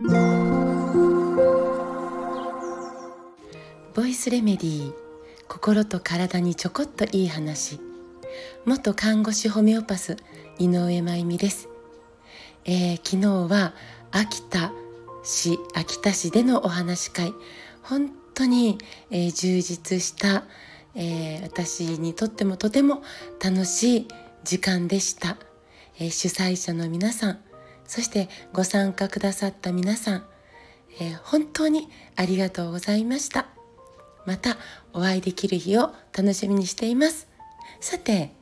ボイスレメディー心と体にちょこっといい話。元看護師ホメオパス井上真由美です、えー、昨日は秋田市秋田市でのお話会。本当に、えー、充実した、えー、私にとってもとても楽しい時間でした、え主催者の皆さんそしてご参加くださった皆さん、え本当にありがとうございました。またお会いできる日を楽しみにしています。さて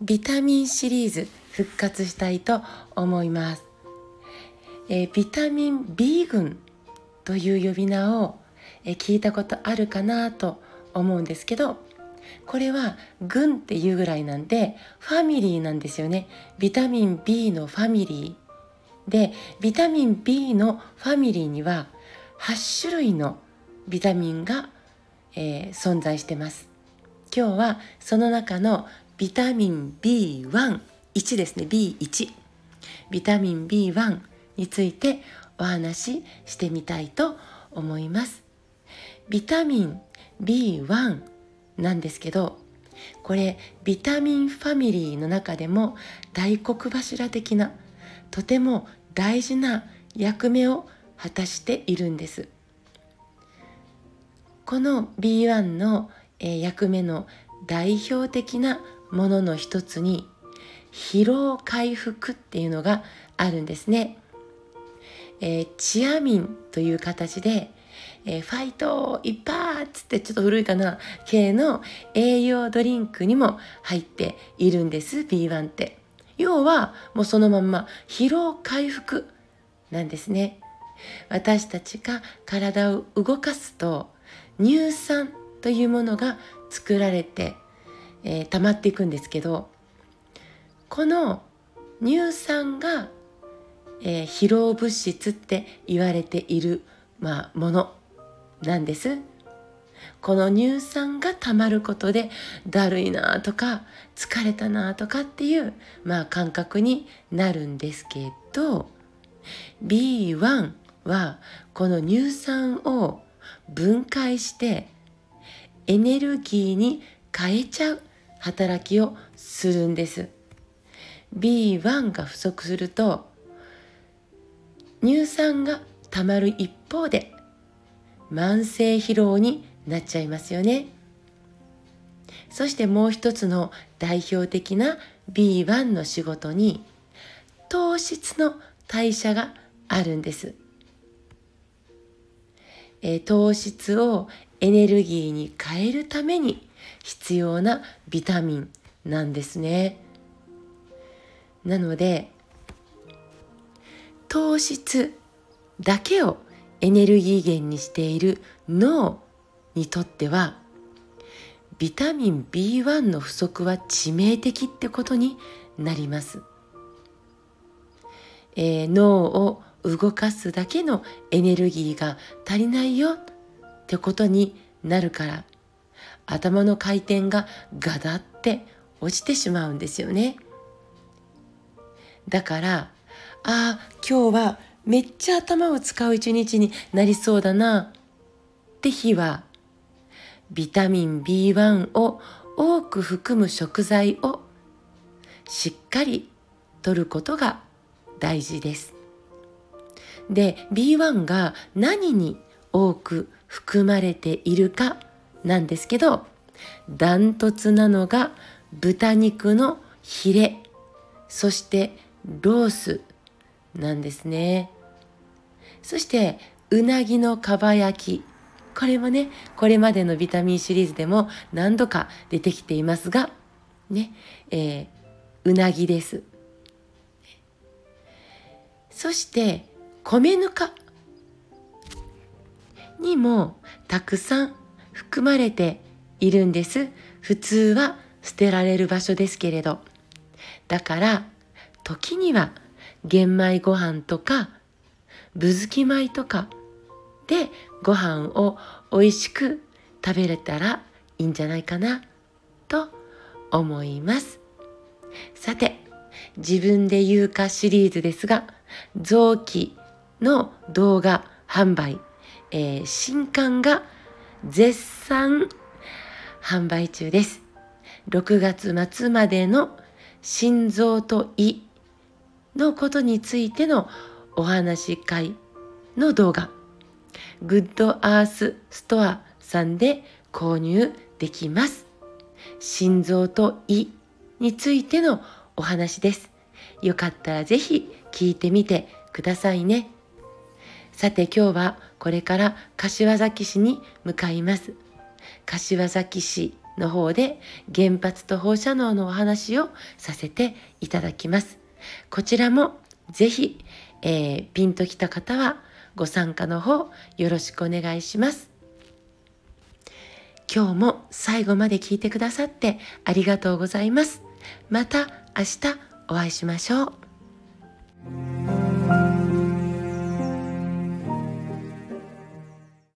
ビタミンシリーズ復活したいと思います、えー、ビタミン B 群という呼び名を、えー、聞いたことあるかなと思うんですけどこれは群っていうぐらいなんでファミリーなんですよね。ビタミン B のファミリー。でビタミン B のファミリーには8種類のビタミンがえー、存在してます。今日はその中のビタミン B1 1ですね。B1 ビタミン B1 についてお話ししてみたいと思います。ビタミン B1 なんですけどこれビタミンファミリーの中でも大黒柱的なとても大事な役目を果たしているんですこの B1 の、役目の代表的なものの一つに疲労回復っていうのがあるんですね。えー、チアミンという形で、えー、ファイトいっぱいっつってちょっと古いかな？系の栄養ドリンクにも入っているんです B1 って。要はもうそのまんま疲労回復なんですね。私たちが体を動かすと乳酸というものが作られて、えー、溜まっていくんですけどこの乳酸が、えー、疲労物質って言われている、まあ、ものなんです。この乳酸がたまることでだるいなとか疲れたなとかっていう、まあ、感覚になるんですけど B1 はこの乳酸を分解してエネルギーに変えちゃう働きをするんです。B1 が不足すると乳酸がたまる一方で慢性疲労になっちゃいますよねそしてもう一つの代表的な B1 の仕事に糖質の代謝があるんですえ、糖質をエネルギーに変えるために必要なビタミンなんですね。なので糖質だけをエネルギー源にしている脳にとってはビタミン B1 の不足は致命的ってことになります。えー、脳を動かすだけのエネルギーが足りないよってことになるから頭の回転がガダって落ちてしまうんですよね。だからああ今日はめっちゃ頭を使う一日になりそうだなって日はビタミン B1 を多く含む食材をしっかりとることが大事です。で B1 が何に多く含まれているかなんですけどダントツなのが豚肉のヒレそしてロースなんですねそしてうなぎのかば焼きこれもねこれまでのビタミンシリーズでも何度か出てきていますがねえー、うなぎですそして米ぬかにもたくさん含まれているんです。普通は捨てられる場所ですけれど。だから時には玄米ご飯とかぶずき米とかでご飯を美味しく食べれたらいいんじゃないかなと思います。さて、自分で言うかシリーズですが、臓器の動画販売、えー、新刊が絶賛販売中です。6月末までの心臓と胃のことについてのお話し会の動画、グッドアースストアさんで購入できます。心臓と胃についてのお話です。よかったらぜひ聞いてみてくださいね。さて今日はこれから柏崎市に向かいます。柏崎市の方で原発と放射能のお話をさせていただきます。こちらもぜひ、えー、ピンときた方はご参加の方よろしくお願いします。今日も最後まで聞いてくださってありがとうございます。また明日お会いしましょう。